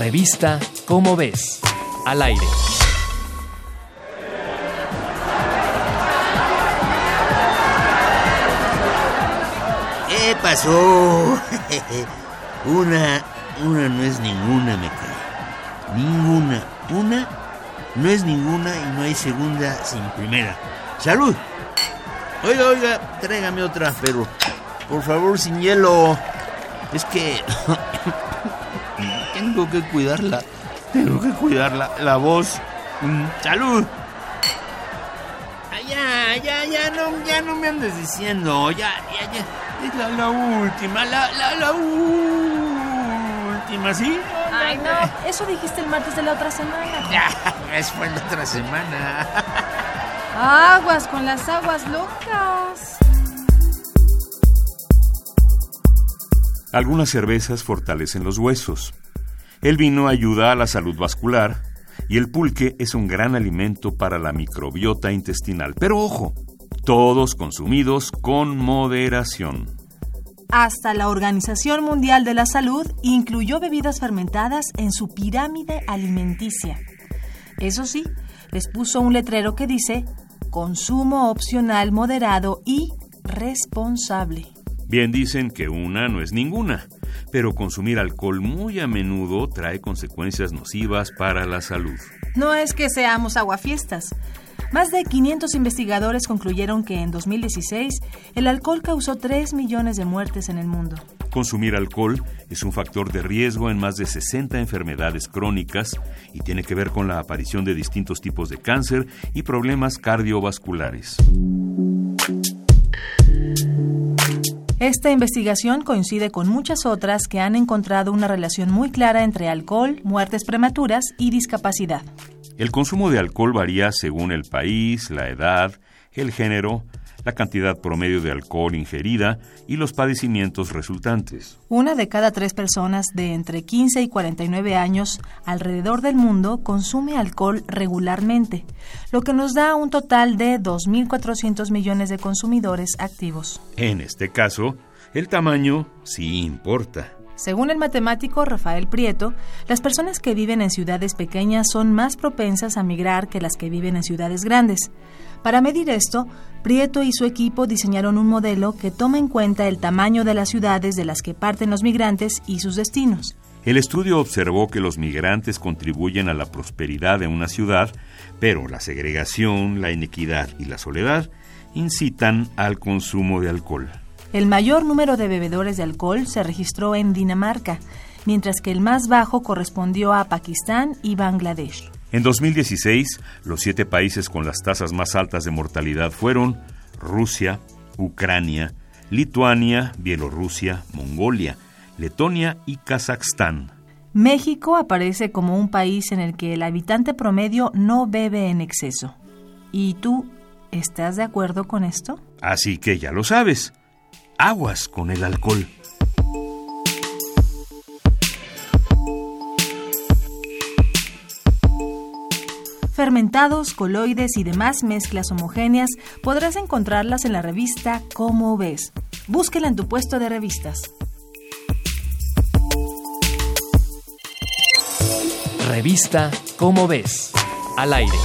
Revista Cómo ves, al aire. ¿Qué pasó? una, una no es ninguna, me cae. Ninguna. Una no es ninguna y no hay segunda sin primera. ¡Salud! Oiga, oiga, tráigame otra, pero por favor sin hielo. Es que tengo que cuidarla. Tengo que cuidarla. La voz. Mm, ¡Salud! ya, ya, ya no, ya no me andes diciendo. Ya, ya, ya. Es la, la última, la, la, la última, ¿sí? Ay, no, eso dijiste el martes de la otra semana. Ya, es fue la otra semana. Aguas con las aguas locas. Algunas cervezas fortalecen los huesos. El vino ayuda a la salud vascular y el pulque es un gran alimento para la microbiota intestinal. Pero ojo, todos consumidos con moderación. Hasta la Organización Mundial de la Salud incluyó bebidas fermentadas en su pirámide alimenticia. Eso sí, les puso un letrero que dice consumo opcional moderado y responsable. Bien dicen que una no es ninguna, pero consumir alcohol muy a menudo trae consecuencias nocivas para la salud. No es que seamos aguafiestas. Más de 500 investigadores concluyeron que en 2016 el alcohol causó 3 millones de muertes en el mundo. Consumir alcohol es un factor de riesgo en más de 60 enfermedades crónicas y tiene que ver con la aparición de distintos tipos de cáncer y problemas cardiovasculares. Esta investigación coincide con muchas otras que han encontrado una relación muy clara entre alcohol, muertes prematuras y discapacidad. El consumo de alcohol varía según el país, la edad, el género, la cantidad promedio de alcohol ingerida y los padecimientos resultantes. Una de cada tres personas de entre 15 y 49 años alrededor del mundo consume alcohol regularmente, lo que nos da un total de 2.400 millones de consumidores activos. En este caso, el tamaño sí importa. Según el matemático Rafael Prieto, las personas que viven en ciudades pequeñas son más propensas a migrar que las que viven en ciudades grandes. Para medir esto, Prieto y su equipo diseñaron un modelo que toma en cuenta el tamaño de las ciudades de las que parten los migrantes y sus destinos. El estudio observó que los migrantes contribuyen a la prosperidad de una ciudad, pero la segregación, la inequidad y la soledad incitan al consumo de alcohol. El mayor número de bebedores de alcohol se registró en Dinamarca, mientras que el más bajo correspondió a Pakistán y Bangladesh. En 2016, los siete países con las tasas más altas de mortalidad fueron Rusia, Ucrania, Lituania, Bielorrusia, Mongolia, Letonia y Kazajstán. México aparece como un país en el que el habitante promedio no bebe en exceso. ¿Y tú estás de acuerdo con esto? Así que ya lo sabes aguas con el alcohol. Fermentados, coloides y demás mezclas homogéneas podrás encontrarlas en la revista Cómo ves. Búsquela en tu puesto de revistas. Revista Cómo ves. Al aire.